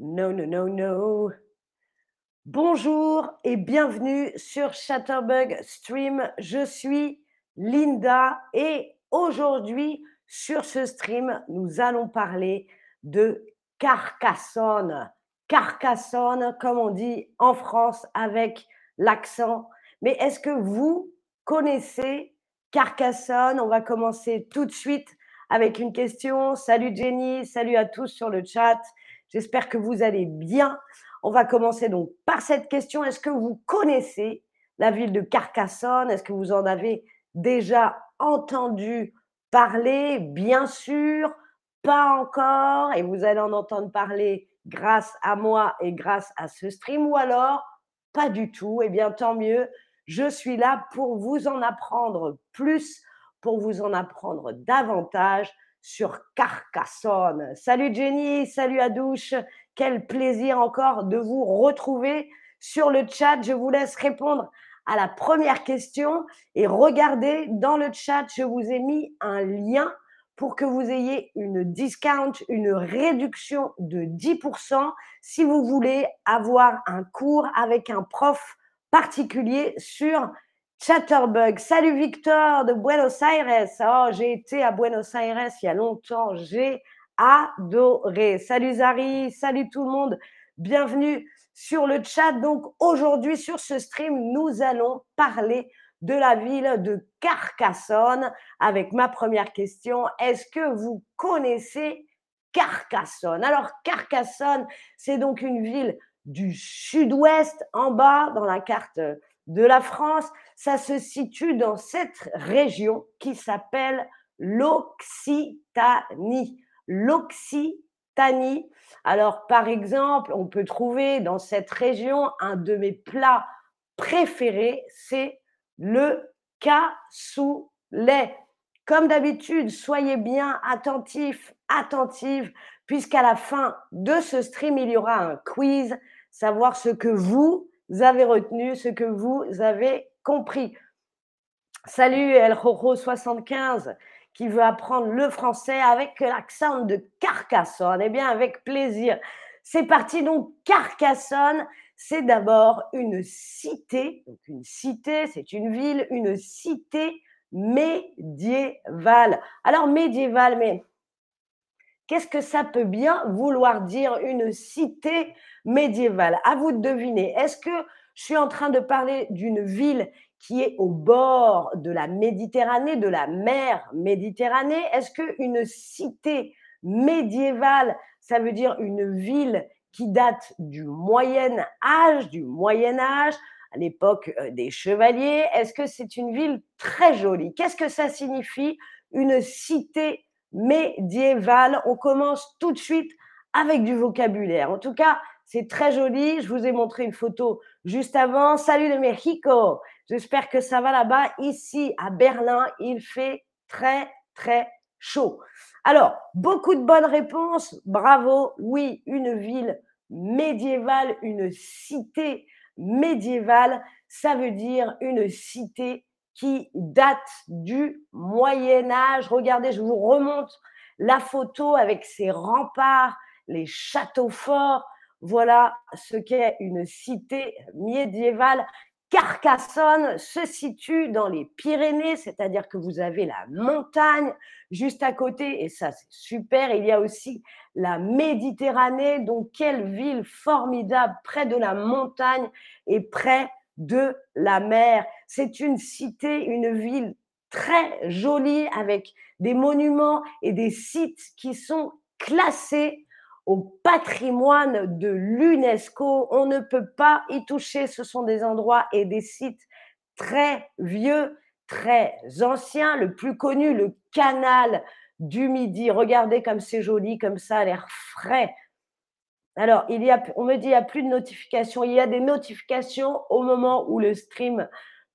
No, no, no, no. Bonjour et bienvenue sur Chatterbug Stream. Je suis Linda et aujourd'hui sur ce stream, nous allons parler de Carcassonne. Carcassonne, comme on dit en France avec l'accent. Mais est-ce que vous connaissez Carcassonne? On va commencer tout de suite avec une question. Salut Jenny, salut à tous sur le chat. J'espère que vous allez bien. On va commencer donc par cette question. Est-ce que vous connaissez la ville de Carcassonne? Est-ce que vous en avez déjà entendu parler? Bien sûr, pas encore. Et vous allez en entendre parler grâce à moi et grâce à ce stream. Ou alors, pas du tout. Eh bien, tant mieux. Je suis là pour vous en apprendre plus, pour vous en apprendre davantage sur Carcassonne. Salut Jenny, salut Adouche, quel plaisir encore de vous retrouver sur le chat. Je vous laisse répondre à la première question et regardez dans le chat, je vous ai mis un lien pour que vous ayez une discount, une réduction de 10% si vous voulez avoir un cours avec un prof particulier sur Chatterbug. Salut Victor de Buenos Aires. Oh, j'ai été à Buenos Aires il y a longtemps. J'ai adoré. Salut Zari, salut tout le monde. Bienvenue sur le chat. Donc aujourd'hui sur ce stream, nous allons parler de la ville de Carcassonne avec ma première question. Est-ce que vous connaissez Carcassonne? Alors Carcassonne, c'est donc une ville du sud-ouest en bas dans la carte de la France. Ça se situe dans cette région qui s'appelle l'Occitanie. L'Occitanie. Alors, par exemple, on peut trouver dans cette région un de mes plats préférés, c'est le cassoulet. Comme d'habitude, soyez bien attentifs, attentives, puisqu'à la fin de ce stream, il y aura un quiz, savoir ce que vous, avez retenu, ce que vous avez compris. Salut El Rojo 75 qui veut apprendre le français avec l'accent de Carcassonne. Eh bien, avec plaisir. C'est parti donc. Carcassonne, c'est d'abord une cité. Donc une cité, c'est une ville, une cité médiévale. Alors médiévale, mais Qu'est-ce que ça peut bien vouloir dire une cité médiévale? À vous de deviner. Est-ce que je suis en train de parler d'une ville qui est au bord de la Méditerranée, de la mer Méditerranée? Est-ce qu'une cité médiévale, ça veut dire une ville qui date du Moyen Âge, du Moyen Âge, à l'époque euh, des chevaliers? Est-ce que c'est une ville très jolie? Qu'est-ce que ça signifie une cité médiévale. On commence tout de suite avec du vocabulaire. En tout cas, c'est très joli. Je vous ai montré une photo juste avant. Salut de Mexico. J'espère que ça va là-bas. Ici, à Berlin, il fait très, très chaud. Alors, beaucoup de bonnes réponses. Bravo. Oui, une ville médiévale, une cité médiévale, ça veut dire une cité qui date du Moyen Âge. Regardez, je vous remonte la photo avec ses remparts, les châteaux forts. Voilà ce qu'est une cité médiévale. Carcassonne se situe dans les Pyrénées, c'est-à-dire que vous avez la montagne juste à côté, et ça c'est super. Il y a aussi la Méditerranée, donc quelle ville formidable près de la montagne et près de la mer. C'est une cité, une ville très jolie avec des monuments et des sites qui sont classés au patrimoine de l'UNESCO. On ne peut pas y toucher. Ce sont des endroits et des sites très vieux, très anciens. Le plus connu, le canal du Midi. Regardez comme c'est joli, comme ça, l'air frais. Alors, il y a, on me dit qu'il n'y a plus de notifications. Il y a des notifications au moment où le stream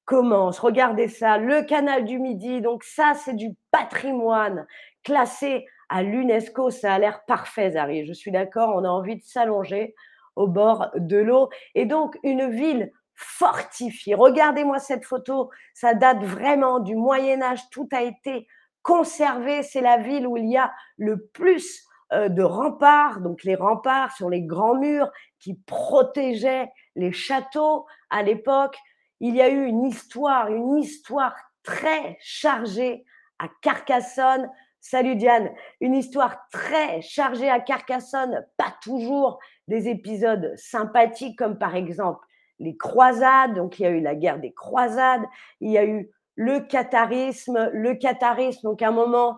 commence. Regardez ça, le canal du Midi. Donc ça, c'est du patrimoine classé à l'UNESCO. Ça a l'air parfait, Zari. Je suis d'accord, on a envie de s'allonger au bord de l'eau. Et donc, une ville fortifiée. Regardez-moi cette photo. Ça date vraiment du Moyen Âge. Tout a été conservé. C'est la ville où il y a le plus de remparts. Donc les remparts sont les grands murs qui protégeaient les châteaux à l'époque. Il y a eu une histoire, une histoire très chargée à Carcassonne. Salut Diane, une histoire très chargée à Carcassonne, pas toujours des épisodes sympathiques comme par exemple les croisades, donc il y a eu la guerre des croisades, il y a eu le catharisme, le catharisme, donc un moment euh,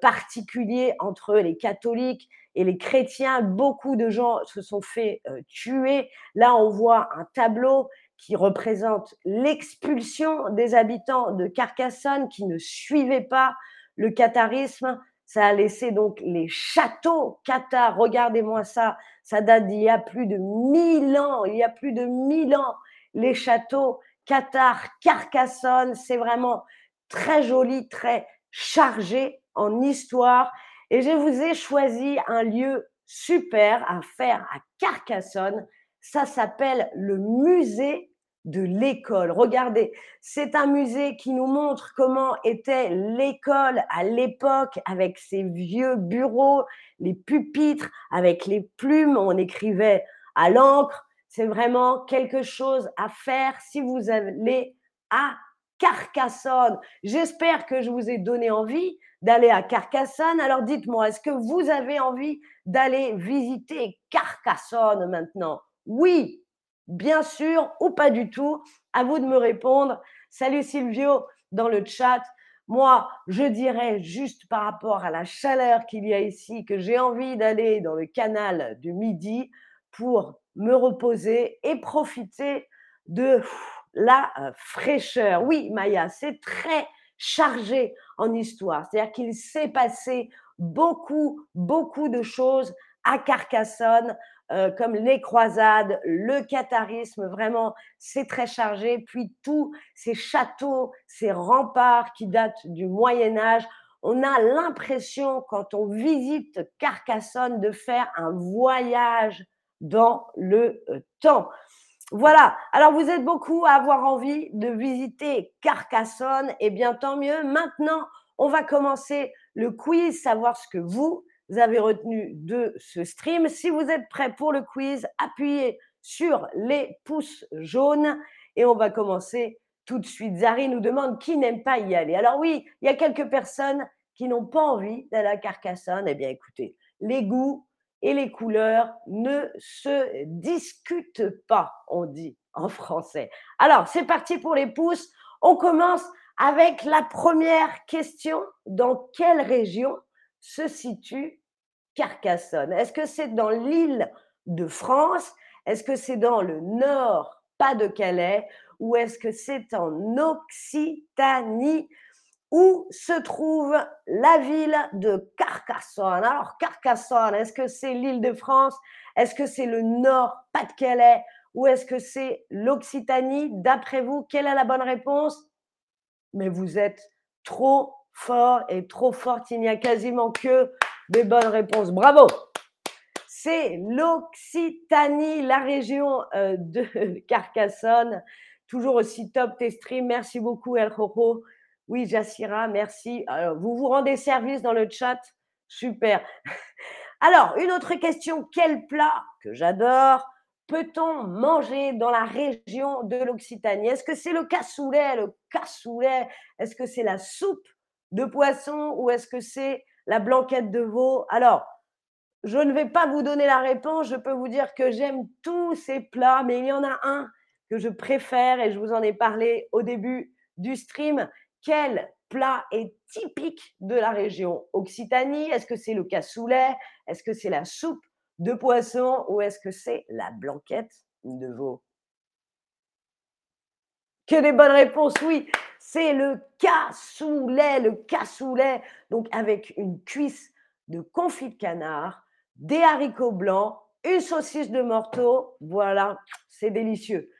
particulier entre les catholiques et les chrétiens. Beaucoup de gens se sont fait euh, tuer. Là, on voit un tableau qui représente l'expulsion des habitants de Carcassonne qui ne suivaient pas le catharisme. Ça a laissé donc les châteaux cathares. Regardez-moi ça. Ça date d'il y a plus de mille ans. Il y a plus de mille ans. Les châteaux cathares, Carcassonne, c'est vraiment très joli, très chargé en histoire. Et je vous ai choisi un lieu super à faire à Carcassonne. Ça s'appelle le musée de l'école. Regardez, c'est un musée qui nous montre comment était l'école à l'époque avec ses vieux bureaux, les pupitres, avec les plumes, on écrivait à l'encre. C'est vraiment quelque chose à faire si vous allez à Carcassonne. J'espère que je vous ai donné envie d'aller à Carcassonne. Alors dites-moi, est-ce que vous avez envie d'aller visiter Carcassonne maintenant? Oui, bien sûr ou pas du tout. À vous de me répondre. Salut Silvio dans le chat. Moi, je dirais juste par rapport à la chaleur qu'il y a ici que j'ai envie d'aller dans le canal du Midi pour me reposer et profiter de la euh, fraîcheur. Oui, Maya, c'est très chargé en histoire. C'est-à-dire qu'il s'est passé beaucoup, beaucoup de choses à Carcassonne euh, comme les croisades, le catharisme, vraiment, c'est très chargé. Puis tous ces châteaux, ces remparts qui datent du Moyen Âge, on a l'impression, quand on visite Carcassonne, de faire un voyage dans le euh, temps. Voilà, alors vous êtes beaucoup à avoir envie de visiter Carcassonne, et eh bien tant mieux. Maintenant, on va commencer le quiz, savoir ce que vous, avez retenu de ce stream. Si vous êtes prêts pour le quiz, appuyez sur les pouces jaunes et on va commencer tout de suite. Zari nous demande qui n'aime pas y aller. Alors oui, il y a quelques personnes qui n'ont pas envie d'aller à Carcassonne. Eh bien écoutez, les goûts et les couleurs ne se discutent pas, on dit en français. Alors, c'est parti pour les pouces. On commence avec la première question. Dans quelle région se situe Carcassonne? Est-ce que c'est dans l'île de France? Est-ce que c'est dans le nord, Pas-de-Calais Ou est-ce que c'est en Occitanie? Où se trouve la ville de Carcassonne? Alors, Carcassonne, est-ce que c'est l'île de France? Est-ce que c'est le nord, Pas-de-Calais? Ou est-ce que c'est l'Occitanie? D'après vous, quelle est la bonne réponse? Mais vous êtes trop fort et trop forte. Il n'y a quasiment que des bonnes réponses. Bravo. C'est l'Occitanie, la région euh, de Carcassonne. Toujours aussi top tes streams. Merci beaucoup, El Jojo. Oui, Jassira, merci. vous vous rendez service dans le chat? Super. Alors, une autre question. Quel plat que j'adore peut-on manger dans la région de l'Occitanie? Est-ce que c'est le cassoulet? Le cassoulet Est-ce que c'est la soupe de poisson ou est-ce que c'est la blanquette de veau? Alors, je ne vais pas vous donner la réponse, je peux vous dire que j'aime tous ces plats, mais il y en a un que je préfère et je vous en ai parlé au début du stream. Quel plat est typique de la région Occitanie? Est-ce que c'est le cassoulet? Est-ce que c'est la soupe de poisson? Ou est-ce que c'est la blanquette de veau? Que des bonnes réponses, oui. C'est le cassoulet, le cassoulet, donc avec une cuisse de confit de canard, des haricots blancs, une saucisse de morteau. Voilà, c'est délicieux.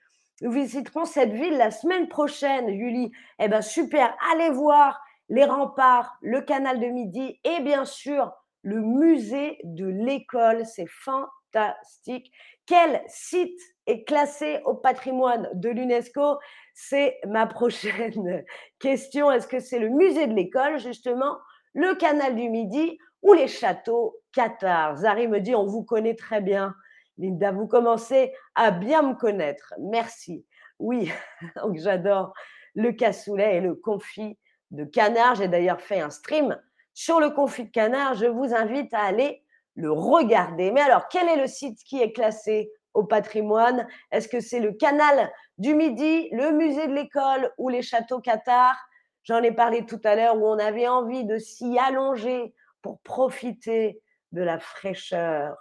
Nous visiterons cette ville la semaine prochaine, Julie. Eh bien, super, allez voir les remparts, le canal de Midi et bien sûr le musée de l'école. C'est fantastique. Quel site est classé au patrimoine de l'UNESCO? C'est ma prochaine question. Est-ce que c'est le musée de l'école, justement, le canal du Midi ou les châteaux Qatar? Zari me dit, on vous connaît très bien. Linda, vous commencez à bien me connaître. Merci. Oui, donc j'adore le cassoulet et le confit de canard. J'ai d'ailleurs fait un stream sur le confit de canard. Je vous invite à aller le regarder. Mais alors, quel est le site qui est classé au patrimoine? Est-ce que c'est le canal du Midi, le musée de l'école ou les châteaux Qatar J'en ai parlé tout à l'heure où on avait envie de s'y allonger pour profiter de la fraîcheur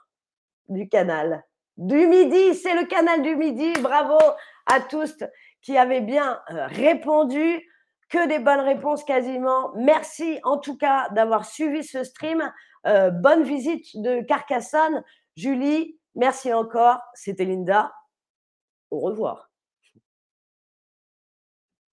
du canal du Midi. C'est le canal du Midi. Bravo à tous qui avaient bien euh, répondu. Que des bonnes réponses quasiment. Merci en tout cas d'avoir suivi ce stream. Euh, bonne visite de Carcassonne. Julie, merci encore. C'était Linda. Au revoir.